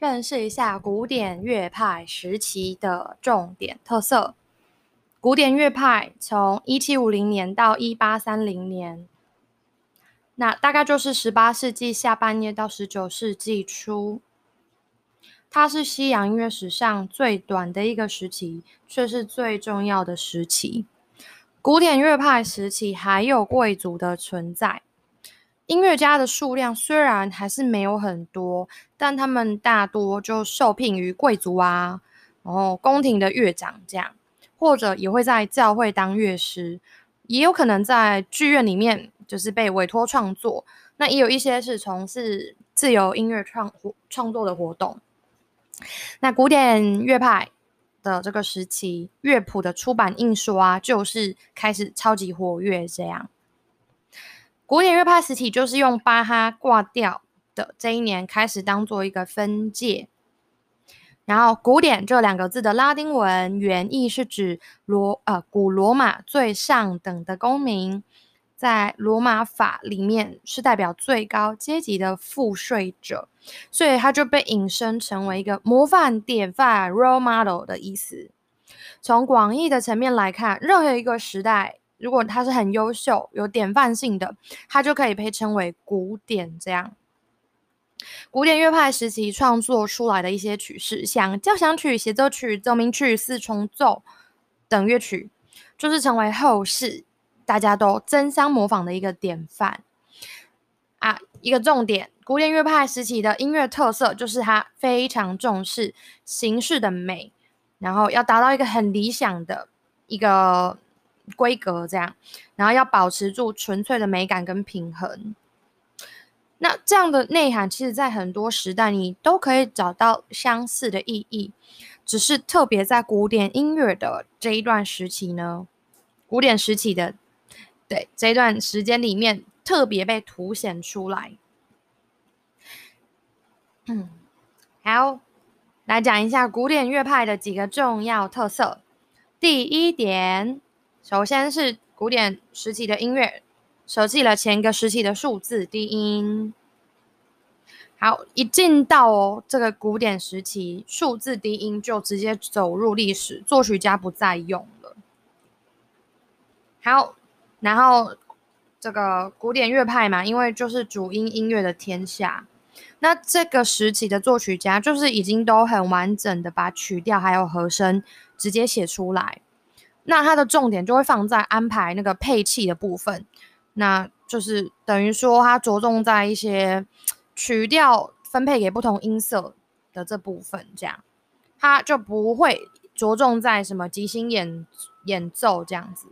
认识一下古典乐派时期的重点特色。古典乐派从一七五零年到一八三零年，那大概就是十八世纪下半叶到十九世纪初。它是西洋音乐史上最短的一个时期，却是最重要的时期。古典乐派时期还有贵族的存在。音乐家的数量虽然还是没有很多，但他们大多就受聘于贵族啊，然后宫廷的乐长这样，或者也会在教会当乐师，也有可能在剧院里面就是被委托创作。那也有一些是从事自由音乐创创作的活动。那古典乐派的这个时期，乐谱的出版印刷就是开始超级活跃这样。古典乐派时期就是用巴哈挂掉的这一年开始当做一个分界，然后“古典”这两个字的拉丁文原意是指罗呃古罗马最上等的公民，在罗马法里面是代表最高阶级的赋税者，所以它就被引申成为一个模范典范 （role model） 的意思。从广义的层面来看，任何一个时代。如果他是很优秀、有典范性的，他就可以被称为古典。这样，古典乐派时期创作出来的一些曲式，像交响曲、协奏曲、奏鸣曲、四重奏等乐曲，就是成为后世大家都争相模仿的一个典范啊。一个重点，古典乐派时期的音乐特色就是它非常重视形式的美，然后要达到一个很理想的一个。规格这样，然后要保持住纯粹的美感跟平衡。那这样的内涵，其实在很多时代你都可以找到相似的意义，只是特别在古典音乐的这一段时期呢，古典时期的对这一段时间里面特别被凸显出来。嗯，好，来讲一下古典乐派的几个重要特色。第一点。首先是古典时期的音乐，舍弃了前一个时期的数字低音。好，一进到哦这个古典时期，数字低音就直接走入历史，作曲家不再用了。好，然后这个古典乐派嘛，因为就是主音音乐的天下，那这个时期的作曲家就是已经都很完整的把曲调还有和声直接写出来。那它的重点就会放在安排那个配器的部分，那就是等于说它着重在一些曲调分配给不同音色的这部分，这样它就不会着重在什么即兴演演奏这样子。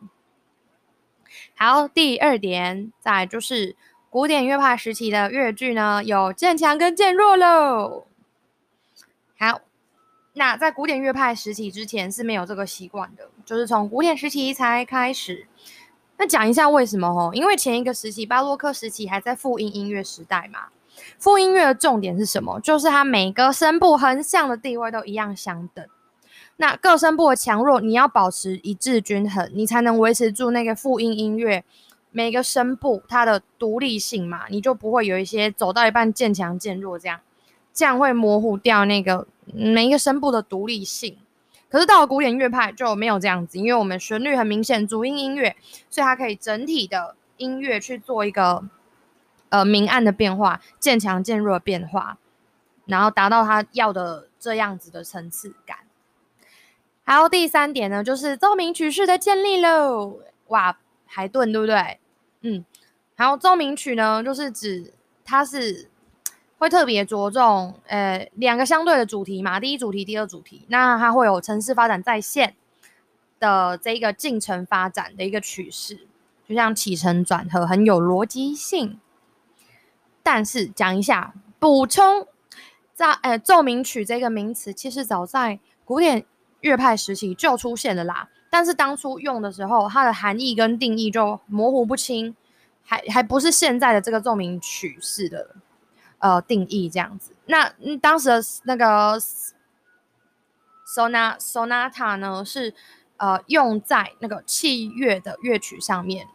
好，第二点，再就是古典乐派时期的乐句呢，有渐强跟渐弱喽。好。那在古典乐派时期之前是没有这个习惯的，就是从古典时期才开始。那讲一下为什么哦？因为前一个时期巴洛克时期还在复音音乐时代嘛。复音乐的重点是什么？就是它每个声部横向的地位都一样相等。那各声部的强弱你要保持一致均衡，你才能维持住那个复音音乐每个声部它的独立性嘛，你就不会有一些走到一半渐强渐弱这样。这样会模糊掉那个每一个声部的独立性。可是到了古典乐派就没有这样子，因为我们旋律很明显，主音音乐，所以它可以整体的音乐去做一个呃明暗的变化，渐强渐弱的变化，然后达到它要的这样子的层次感。还有第三点呢，就是奏鸣曲式的建立喽。哇，海顿对不对？嗯，还有奏鸣曲呢，就是指它是。会特别着重，呃，两个相对的主题嘛，第一主题、第二主题，那它会有城市发展在线的这一个进程发展的一个趋势，就像起承转合很有逻辑性。但是讲一下补充，在呃奏鸣曲这个名词，其实早在古典乐派时期就出现了啦，但是当初用的时候，它的含义跟定义就模糊不清，还还不是现在的这个奏鸣曲式的。呃，定义这样子。那嗯，当时的那个 sonata sonata 呢，是呃用在那个器乐的乐曲上面，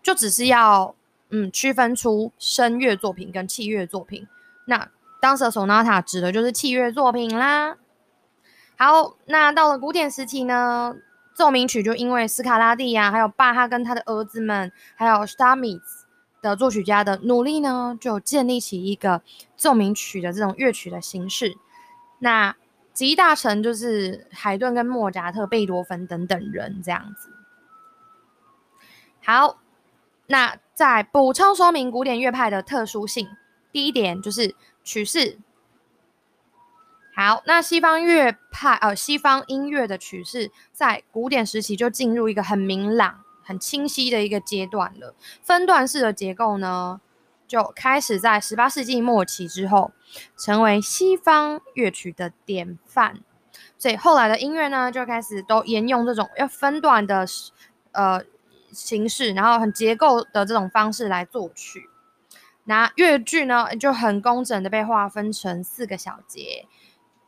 就只是要嗯区分出声乐作品跟器乐作品。那当时的 Sonata 指的就是器乐作品啦。好，那到了古典时期呢，奏鸣曲就因为斯卡拉蒂呀，还有巴哈跟他的儿子们，还有 s t a m i t z 的作曲家的努力呢，就建立起一个奏鸣曲的这种乐曲的形式。那集大成就是海顿跟莫扎特、贝多芬等等人这样子。好，那再补充说明古典乐派的特殊性，第一点就是曲式。好，那西方乐派呃，西方音乐的曲式在古典时期就进入一个很明朗、很清晰的一个阶段了。分段式的结构呢，就开始在十八世纪末期之后，成为西方乐曲的典范。所以后来的音乐呢，就开始都沿用这种要分段的呃形式，然后很结构的这种方式来作曲。那乐句呢，就很工整的被划分成四个小节。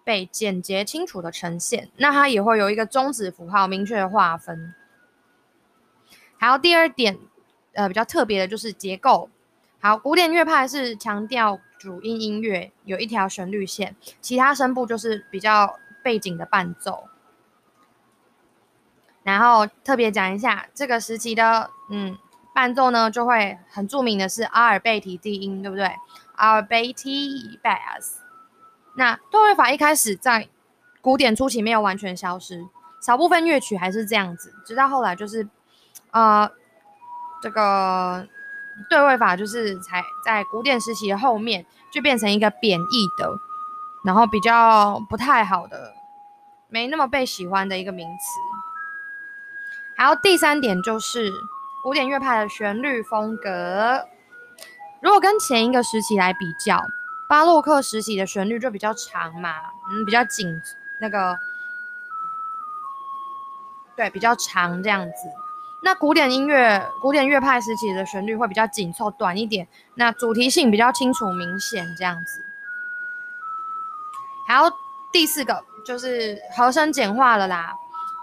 被简洁清楚的呈现，那它也会有一个终止符号明确的划分。还有第二点，呃，比较特别的就是结构。好，古典乐派是强调主音音乐有一条旋律线，其他声部就是比较背景的伴奏。然后特别讲一下这个时期的，嗯，伴奏呢就会很著名的是阿尔贝提低音，对不对？阿尔贝提 bass。那对位法一开始在古典初期没有完全消失，少部分乐曲还是这样子，直到后来就是，呃，这个对位法就是才在古典时期的后面就变成一个贬义的，然后比较不太好的，没那么被喜欢的一个名词。还有第三点就是古典乐派的旋律风格，如果跟前一个时期来比较。巴洛克时期的旋律就比较长嘛，嗯，比较紧，那个，对，比较长这样子。那古典音乐、古典乐派时期的旋律会比较紧凑、短一点，那主题性比较清楚、明显这样子。还有第四个就是和声简化了啦，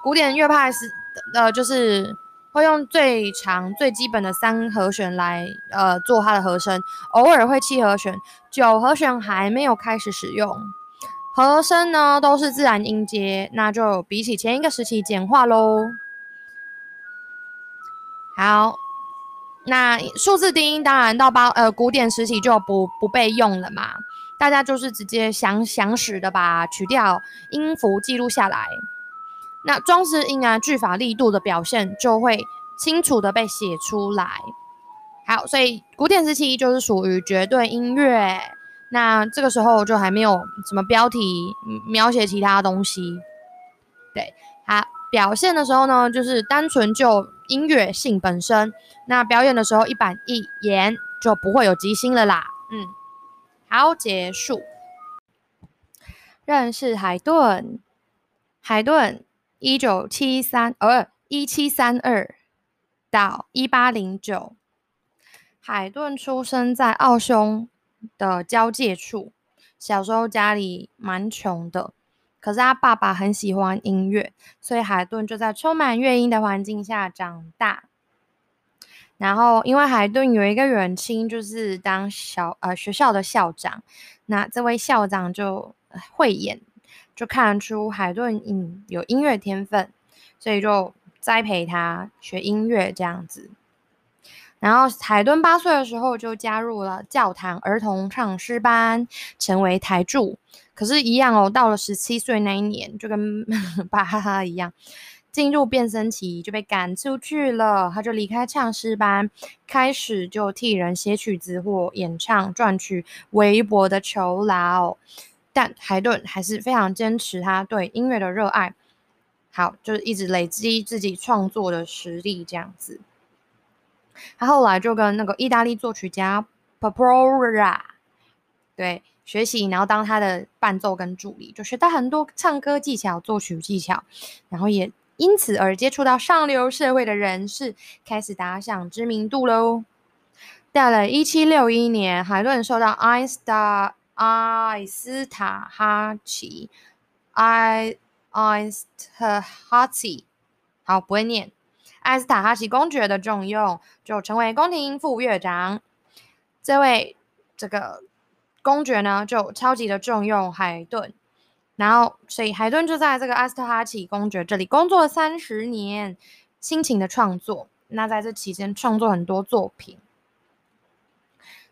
古典乐派是呃就是。会用最长最基本的三和弦来呃做它的和声，偶尔会七和弦，九和弦还没有开始使用。和声呢都是自然音阶，那就比起前一个时期简化喽。好，那数字低音当然到八呃古典时期就不不被用了嘛，大家就是直接详详实的把曲调音符记录下来。那装饰音啊，句法力度的表现就会清楚的被写出来。好，所以古典时期就是属于绝对音乐。那这个时候就还没有什么标题描写其他东西。对，好，表现的时候呢，就是单纯就音乐性本身。那表演的时候一板一眼，就不会有即兴了啦。嗯，好，结束。认识海顿，海顿。一九七三，呃，一七三二到一八零九，海顿出生在奥匈的交界处。小时候家里蛮穷的，可是他爸爸很喜欢音乐，所以海顿就在充满乐音的环境下长大。然后，因为海顿有一个远亲，就是当小呃学校的校长，那这位校长就会演。就看出海顿嗯有音乐天分，所以就栽培他学音乐这样子。然后海顿八岁的时候就加入了教堂儿童唱诗班，成为台柱。可是，一样哦，到了十七岁那一年，就跟 巴哈哈一样，进入变声期就被赶出去了。他就离开唱诗班，开始就替人写曲子或演唱，赚取微薄的酬劳。但海顿还是非常坚持他对音乐的热爱，好，就是一直累积自己创作的实力这样子。他后来就跟那个意大利作曲家 Papora 对学习，然后当他的伴奏跟助理，就学到很多唱歌技巧、作曲技巧，然后也因此而接触到上流社会的人士，开始打响知名度喽。到了一七六一年，海顿受到 i Star。埃斯塔哈奇，埃埃斯塔哈奇，好不会念。埃斯塔哈奇公爵的重用，就成为宫廷副乐长。这位这个公爵呢就超级的重用海顿，然后所以海顿就在这个阿斯特哈奇公爵这里工作了三十年，辛勤的创作。那在这期间创作很多作品。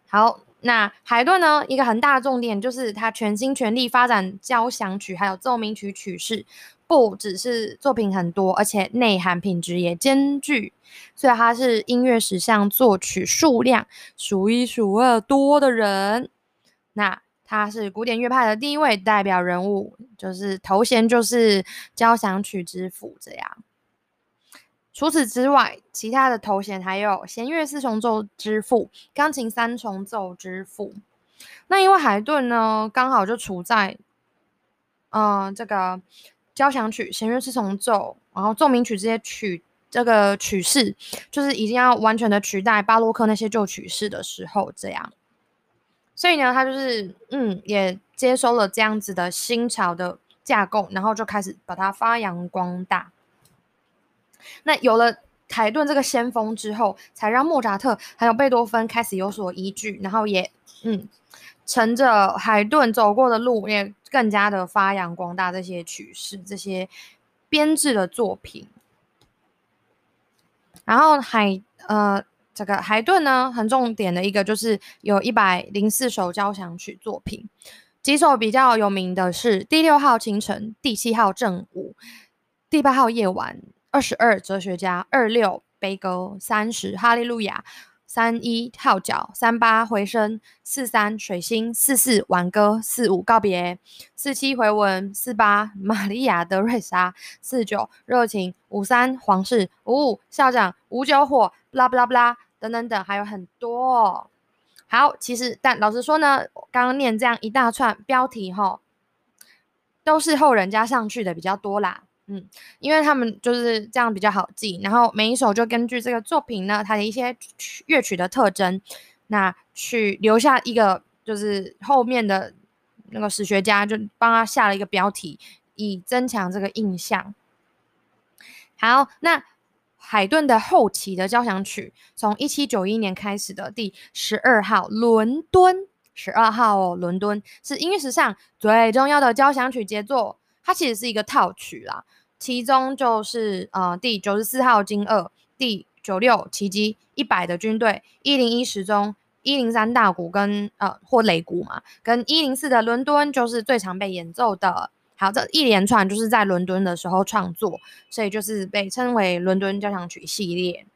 好，那海顿呢一个很大的重点就是他全心全力发展交响曲还有奏鸣曲曲式。不只是作品很多，而且内涵品质也兼具，所以他是音乐史上作曲数量数一数二多的人。那他是古典乐派的第一位代表人物，就是头衔就是交响曲之父这样。除此之外，其他的头衔还有弦乐四重奏之父、钢琴三重奏之父。那因为海顿呢，刚好就处在，嗯，这个。交响曲、弦乐四重奏，然后奏鸣曲这些曲，这个曲式就是已经要完全的取代巴洛克那些旧曲式的时候，这样。所以呢，他就是嗯，也接收了这样子的新潮的架构，然后就开始把它发扬光大。那有了海顿这个先锋之后，才让莫扎特还有贝多芬开始有所依据，然后也嗯。乘着海顿走过的路，也更加的发扬光大这些曲式、这些编制的作品。然后海呃，这个海顿呢，很重点的一个就是有一百零四首交响曲作品，几首比较有名的是第六号清晨、第七号正午、第八号夜晚、二十二哲学家、二六悲歌、三十哈利路亚。三一号角，三八回声，四三水星，四四挽歌，四五告别，四七回文，四八玛利亚德瑞莎，四九热情，五三皇室，五五校长，五九火，不啦不啦不啦，等等等，还有很多。好，其实但老实说呢，刚刚念这样一大串标题哈，都是后人加上去的比较多啦。嗯，因为他们就是这样比较好记，然后每一首就根据这个作品呢，它的一些乐曲的特征，那去留下一个，就是后面的那个史学家就帮他下了一个标题，以增强这个印象。好，那海顿的后期的交响曲，从一七九一年开始的第十二号伦敦，十二号哦，伦敦是音乐史上最重要的交响曲杰作，它其实是一个套曲啦。其中就是呃第九十四号金二、第九六奇迹、一百的军队、一零一时钟、一零三大鼓跟呃或擂鼓嘛，跟一零四的伦敦就是最常被演奏的。好，这一连串就是在伦敦的时候创作，所以就是被称为伦敦交响曲系列。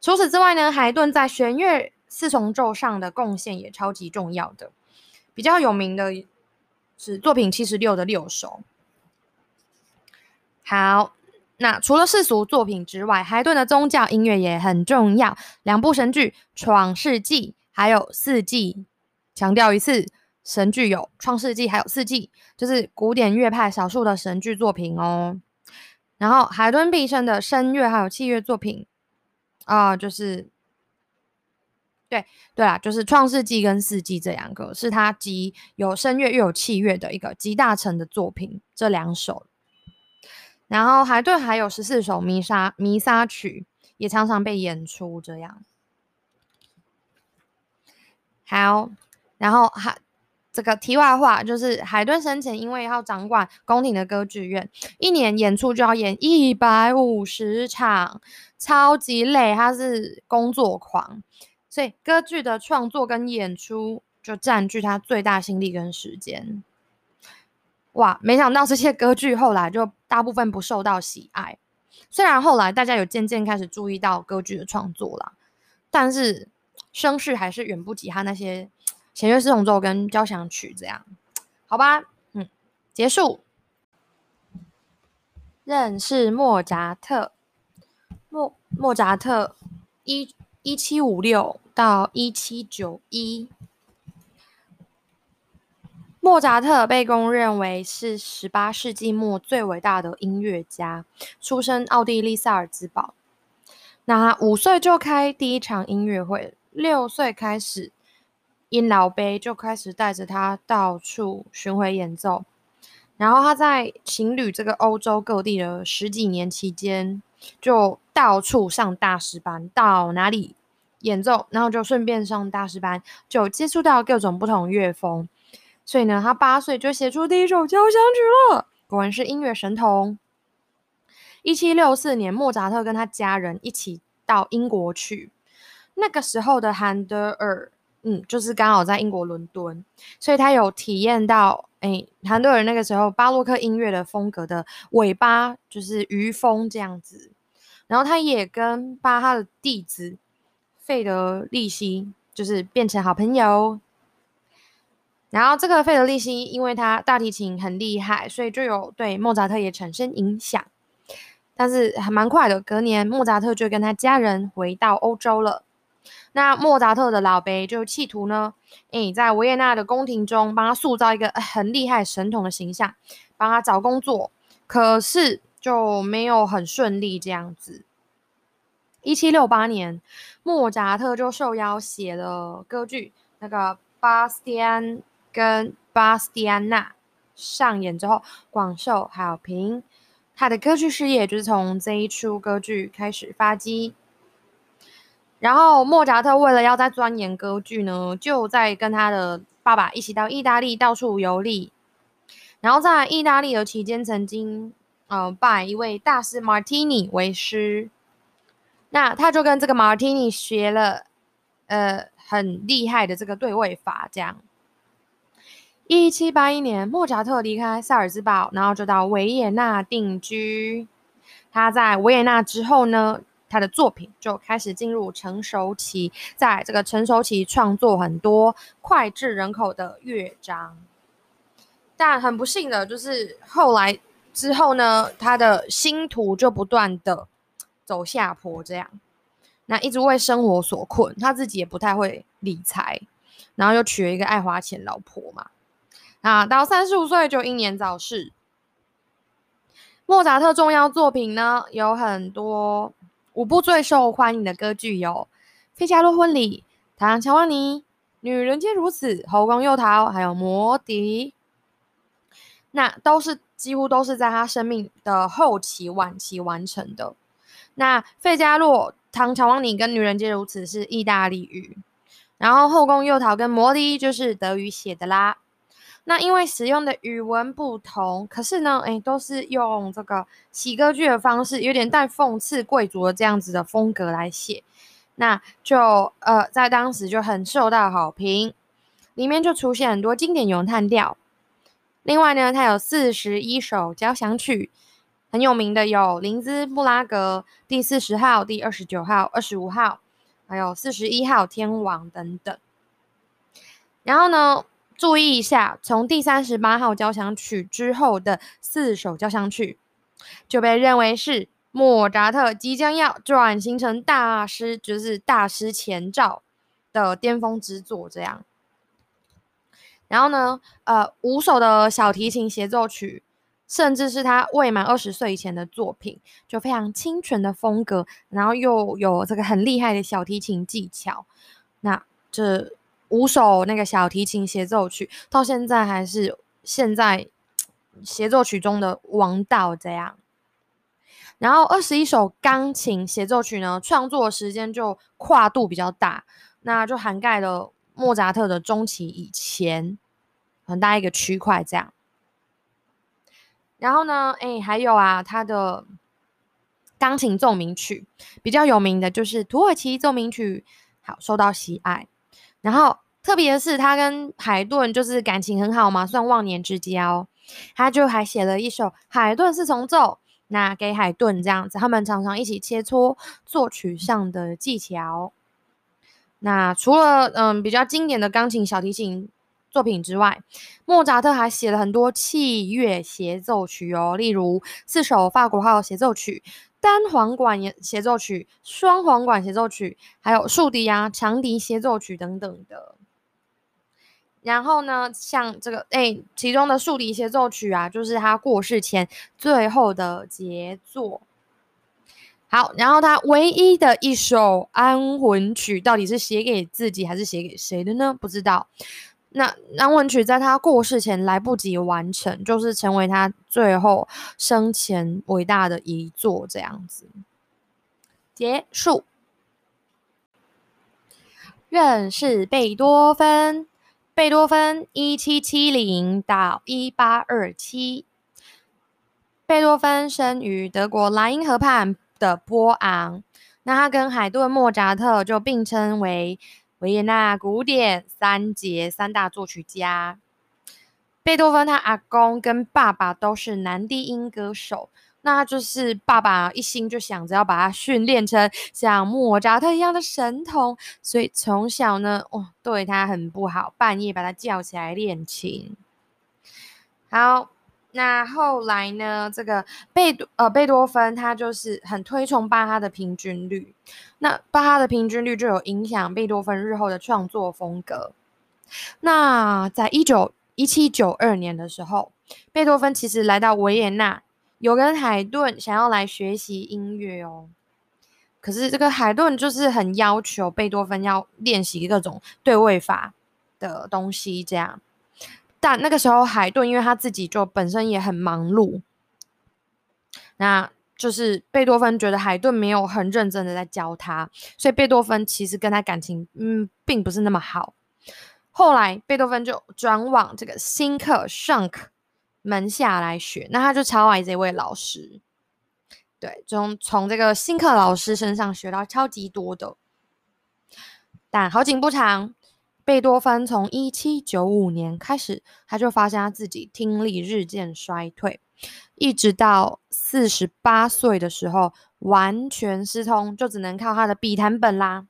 除此之外呢，海顿在弦乐四重奏上的贡献也超级重要的，比较有名的是作品七十六的六首。好，那除了世俗作品之外，海顿的宗教音乐也很重要。两部神剧《闯世纪》还有《四季》，强调一次，神剧有《创世纪》还有《四季》，就是古典乐派少数的神剧作品哦。然后海顿毕生的声乐还有器乐作品啊，就是对对啦，就是《创世纪》跟《四季》这两个，是他集有声乐又有器乐的一个集大成的作品，这两首。然后海顿还有十四首弥撒弥撒曲，也常常被演出。这样，好，然后还这个题外话就是，海顿生前因为要掌管宫廷的歌剧院，一年演出就要演一百五十场，超级累。他是工作狂，所以歌剧的创作跟演出就占据他最大心力跟时间。哇，没想到这些歌剧后来就大部分不受到喜爱。虽然后来大家有渐渐开始注意到歌剧的创作啦，但是声势还是远不及他那些弦乐四重奏跟交响曲这样。好吧，嗯，结束。认识莫扎特，莫莫扎特一一七五六到一七九一。莫扎特被公认为是十八世纪末最伟大的音乐家，出身奥地利萨尔兹堡。那五岁就开第一场音乐会，六岁开始，因老杯就开始带着他到处巡回演奏。然后他在行旅这个欧洲各地的十几年期间，就到处上大师班，到哪里演奏，然后就顺便上大师班，就接触到各种不同乐风。所以呢，他八岁就写出第一首交响曲了，果然是音乐神童。一七六四年，莫扎特跟他家人一起到英国去，那个时候的韩德尔，嗯，就是刚好在英国伦敦，所以他有体验到，哎，韩德尔那个时候巴洛克音乐的风格的尾巴，就是余风这样子。然后他也跟巴哈的弟子费德利希就是变成好朋友。然后这个费德利希因为他大提琴很厉害，所以就有对莫扎特也产生影响。但是还蛮快的，隔年莫扎特就跟他家人回到欧洲了。那莫扎特的老贝就企图呢，诶，在维也纳的宫廷中帮他塑造一个很厉害神童的形象，帮他找工作。可是就没有很顺利这样子。一七六八年，莫扎特就受邀写了歌剧，那个巴斯蒂安。跟巴斯蒂安娜上演之后广受好评，他的歌剧事业就是从这一出歌剧开始发迹。然后莫扎特为了要在钻研歌剧呢，就在跟他的爸爸一起到意大利到处游历。然后在意大利的期间，曾经呃拜一位大师马提尼为师，那他就跟这个马提尼学了呃很厉害的这个对位法，这样。一七八一年，莫扎特离开萨尔兹堡，然后就到维也纳定居。他在维也纳之后呢，他的作品就开始进入成熟期。在这个成熟期，创作很多脍炙人口的乐章。但很不幸的就是，后来之后呢，他的星途就不断的走下坡。这样，那一直为生活所困，他自己也不太会理财，然后又娶了一个爱花钱老婆嘛。啊，到三十五岁就英年早逝。莫扎特重要作品呢有很多，五部最受欢迎的歌剧有《费加罗婚礼》《唐乔万尼》《女人皆如此》《后宫诱逃》还有《魔笛》。那都是几乎都是在他生命的后期晚期完成的。那《费加洛》《唐乔旺尼》跟《女人皆如此》是意大利语，然后《后宫诱逃》跟《魔笛》就是德语写的啦。那因为使用的语文不同，可是呢，哎，都是用这个喜歌剧的方式，有点带讽刺贵族的这样子的风格来写，那就呃，在当时就很受到好评，里面就出现很多经典咏叹调。另外呢，它有四十一首交响曲，很有名的有林兹布拉格第四十号、第二十九号、二十五号，还有四十一号天王等等。然后呢？注意一下，从第三十八号交响曲之后的四首交响曲，就被认为是莫扎特即将要转型成大师，就是大师前兆的巅峰之作。这样，然后呢，呃，五首的小提琴协奏曲，甚至是他未满二十岁以前的作品，就非常清纯的风格，然后又有这个很厉害的小提琴技巧。那这。五首那个小提琴协奏曲，到现在还是现在协奏曲中的王道。这样，然后二十一首钢琴协奏曲呢，创作时间就跨度比较大，那就涵盖了莫扎特的中期以前很大一个区块。这样，然后呢，哎，还有啊，他的钢琴奏鸣曲比较有名的就是土耳其奏鸣曲，好受到喜爱。然后，特别是，他跟海顿就是感情很好嘛，算忘年之交。他就还写了一首海顿四重奏，那给海顿这样子，他们常常一起切磋作曲上的技巧。那除了嗯比较经典的钢琴、小提琴作品之外，莫扎特还写了很多器乐协奏曲哦，例如四首法国号协奏曲。单簧管协奏曲、双簧管协奏曲，还有竖笛啊、长笛协奏曲等等的。然后呢，像这个哎，其中的竖笛协奏曲啊，就是他过世前最后的杰作。好，然后他唯一的一首安魂曲，到底是写给自己还是写给谁的呢？不知道。那安魂曲在他过世前来不及完成，就是成为他最后生前伟大的遗作，这样子结束。认识贝多芬。贝多芬一七七零到一八二七。贝多芬生于德国莱茵河畔的波昂。那他跟海顿、莫扎特就并称为维也纳古典三杰三大作曲家。贝多芬他阿公跟爸爸都是男低音歌手。那就是爸爸一心就想着要把他训练成像莫扎特一样的神童，所以从小呢，哦，对他很不好，半夜把他叫起来练琴。好，那后来呢，这个贝多呃贝多芬他就是很推崇巴哈的平均律，那巴哈的平均律就有影响贝多芬日后的创作风格。那在一九一七九二年的时候，贝多芬其实来到维也纳。有跟海顿想要来学习音乐哦，可是这个海顿就是很要求贝多芬要练习各种对位法的东西，这样。但那个时候海顿因为他自己就本身也很忙碌，那就是贝多芬觉得海顿没有很认真的在教他，所以贝多芬其实跟他感情嗯并不是那么好。后来贝多芬就转往这个新克尚克。门下来学，那他就超爱这位老师，对，从从这个新课老师身上学到超级多的。但好景不长，贝多芬从一七九五年开始，他就发现他自己听力日渐衰退，一直到四十八岁的时候完全失聪，就只能靠他的笔谈本啦。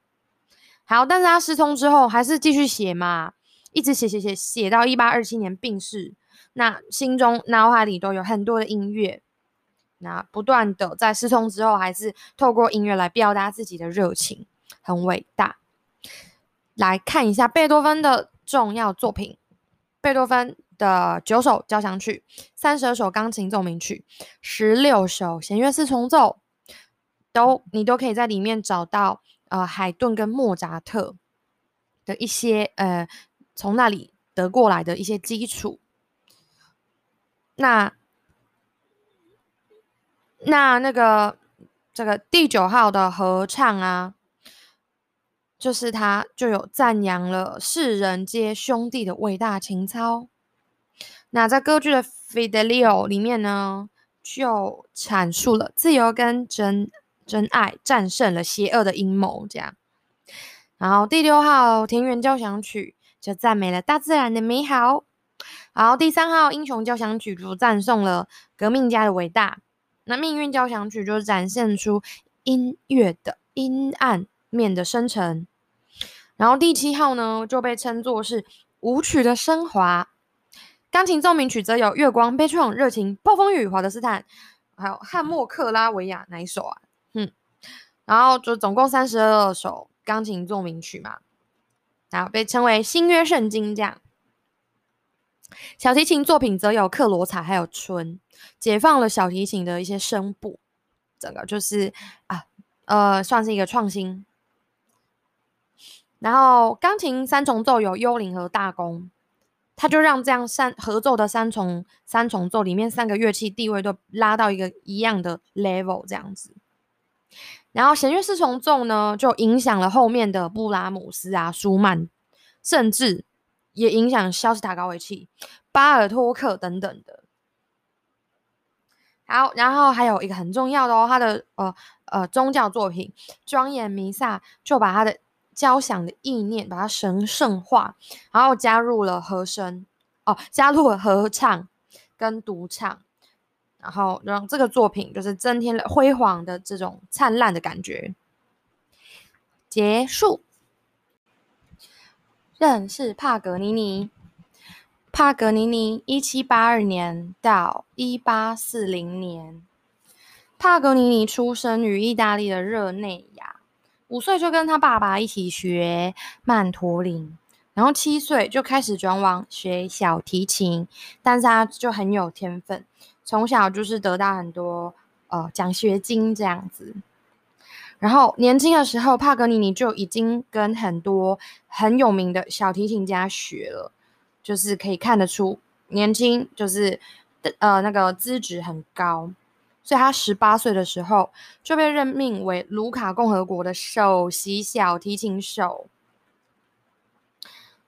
好，但是他失聪之后还是继续写嘛，一直写写写写到一八二七年病逝。那心中脑海里都有很多的音乐，那不断的在失聪之后，还是透过音乐来表达自己的热情，很伟大。来看一下贝多芬的重要作品：贝多芬的九首交响曲、三十二首钢琴奏鸣曲、十六首弦乐四重奏，都你都可以在里面找到呃海顿跟莫扎特的一些呃从那里得过来的一些基础。那那那个这个第九号的合唱啊，就是他就有赞扬了世人皆兄弟的伟大情操。那在歌剧的《Fidelio》里面呢，就阐述了自由跟真真爱战胜了邪恶的阴谋，这样。然后第六号田园交响曲就赞美了大自然的美好。然后，第三号英雄交响曲就赞颂了革命家的伟大。那命运交响曲就展现出音乐的阴暗面的生成。然后第七号呢就被称作是舞曲的升华。钢琴奏鸣曲则有月光、悲怆、热情、暴风雨、华德斯坦，还有汉默克拉维亚哪一首啊？嗯，然后就总共三十二首钢琴奏鸣曲嘛，然后被称为新约圣经这样。小提琴作品则有克罗采，还有春，解放了小提琴的一些声部，整个就是啊，呃，算是一个创新。然后钢琴三重奏有幽灵和大弓，他就让这样三合奏的三重三重奏里面三个乐器地位都拉到一个一样的 level 这样子。然后弦乐四重奏呢，就影响了后面的布拉姆斯啊、舒曼，甚至。也影响肖斯塔高维契、巴尔托克等等的。好，然后还有一个很重要的哦，他的呃呃宗教作品《庄严弥撒》就把他的交响的意念把它神圣化，然后加入了和声哦，加入了合唱跟独唱，然后让这个作品就是增添了辉煌的这种灿烂的感觉。结束。认识帕格尼尼。帕格尼尼一七八二年到一八四零年。帕格尼尼出生于意大利的热内亚，五岁就跟他爸爸一起学曼陀林，然后七岁就开始转往学小提琴，但是他就很有天分，从小就是得到很多呃奖学金这样子。然后年轻的时候，帕格尼尼就已经跟很多很有名的小提琴家学了，就是可以看得出年轻就是呃那个资质很高，所以他十八岁的时候就被任命为卢卡共和国的首席小提琴手。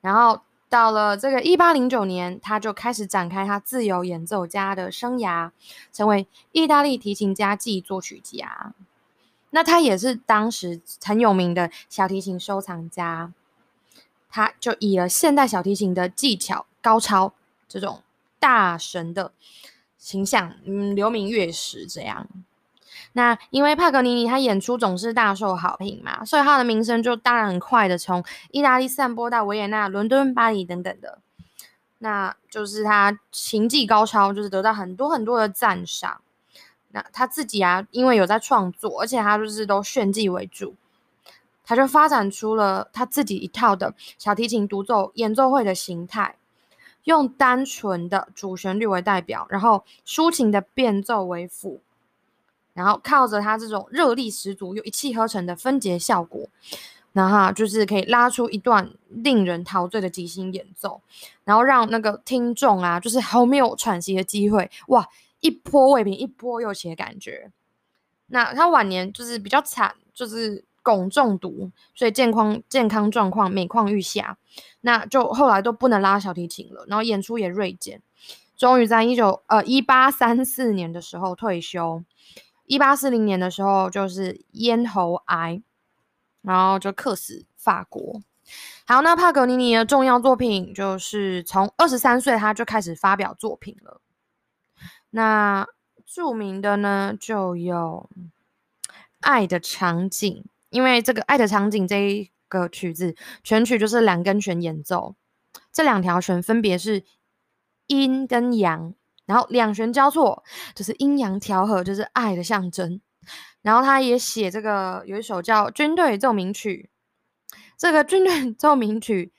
然后到了这个一八零九年，他就开始展开他自由演奏家的生涯，成为意大利提琴家暨作曲家。那他也是当时很有名的小提琴收藏家，他就以了现代小提琴的技巧高超这种大神的形象，嗯，留名乐史这样。那因为帕格尼尼他演出总是大受好评嘛，所以他的名声就当然很快的从意大利散播到维也纳、伦敦、巴黎等等的。那就是他琴技高超，就是得到很多很多的赞赏。那他自己啊，因为有在创作，而且他就是都炫技为主，他就发展出了他自己一套的小提琴独奏演奏会的形态，用单纯的主旋律为代表，然后抒情的变奏为辅。然后靠着他这种热力十足又一气呵成的分解效果，然后就是可以拉出一段令人陶醉的即兴演奏，然后让那个听众啊，就是毫没有喘息的机会，哇，一波未平一波又起的感觉。那他晚年就是比较惨，就是汞中毒，所以健康健康状况每况愈下，那就后来都不能拉小提琴了，然后演出也锐减，终于在一九呃一八三四年的时候退休。一八四零年的时候，就是咽喉癌，然后就客死法国。好，那帕格尼尼的重要作品就是从二十三岁他就开始发表作品了。那著名的呢，就有《爱的场景》，因为这个《爱的场景》这一个曲子全曲就是两根弦演奏，这两条弦分别是阴跟阳。然后两弦交错，就是阴阳调和，就是爱的象征。然后他也写这个有一首叫《军队奏鸣曲》，这个军队奏鸣曲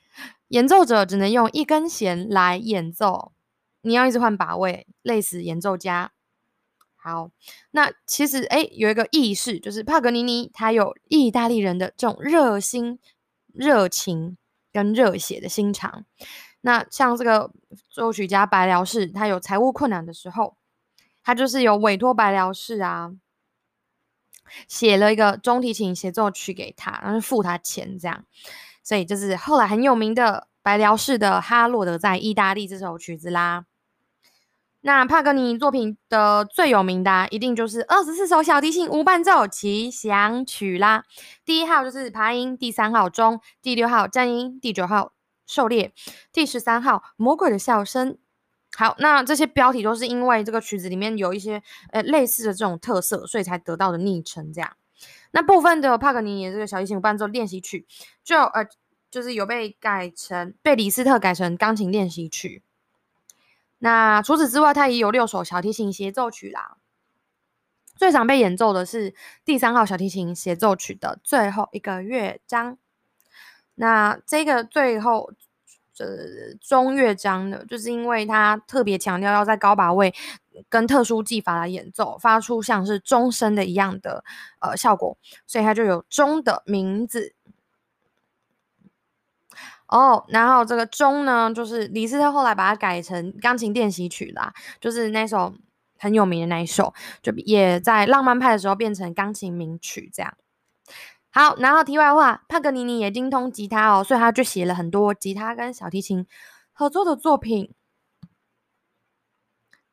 演奏者只能用一根弦来演奏，你要一直换把位，累死演奏家。好，那其实哎有一个意识，就是帕格尼尼他有意大利人的这种热心、热情跟热血的心肠。那像这个作曲家白辽士，他有财务困难的时候，他就是有委托白辽士啊，写了一个中提琴协奏曲给他，然后付他钱这样，所以就是后来很有名的白辽士的《哈洛德在意大利》这首曲子啦。那帕格尼作品的最有名的，一定就是二十四首小提琴无伴奏奇想曲啦。第一号就是爬音，第三号中，第六号战音，第九号。狩猎第十三号魔鬼的笑声。好，那这些标题都是因为这个曲子里面有一些呃类似的这种特色，所以才得到的昵称。这样，那部分的帕格尼尼这个小提琴伴奏练习曲，就呃就是有被改成被李斯特改成钢琴练习曲。那除此之外，它也有六首小提琴协奏曲啦。最常被演奏的是第三号小提琴协奏曲的最后一个乐章。那这个最后，呃，中乐章呢，就是因为它特别强调要在高把位跟特殊技法来演奏，发出像是钟声的一样的呃效果，所以它就有钟的名字。哦，然后这个钟呢，就是李斯特后来把它改成钢琴练习曲啦，就是那首很有名的那一首，就也在浪漫派的时候变成钢琴名曲这样。好，然后题外话，帕格尼尼也精通吉他哦，所以他就写了很多吉他跟小提琴合作的作品。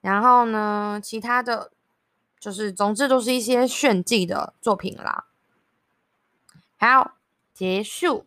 然后呢，其他的就是总之都是一些炫技的作品啦。好，结束。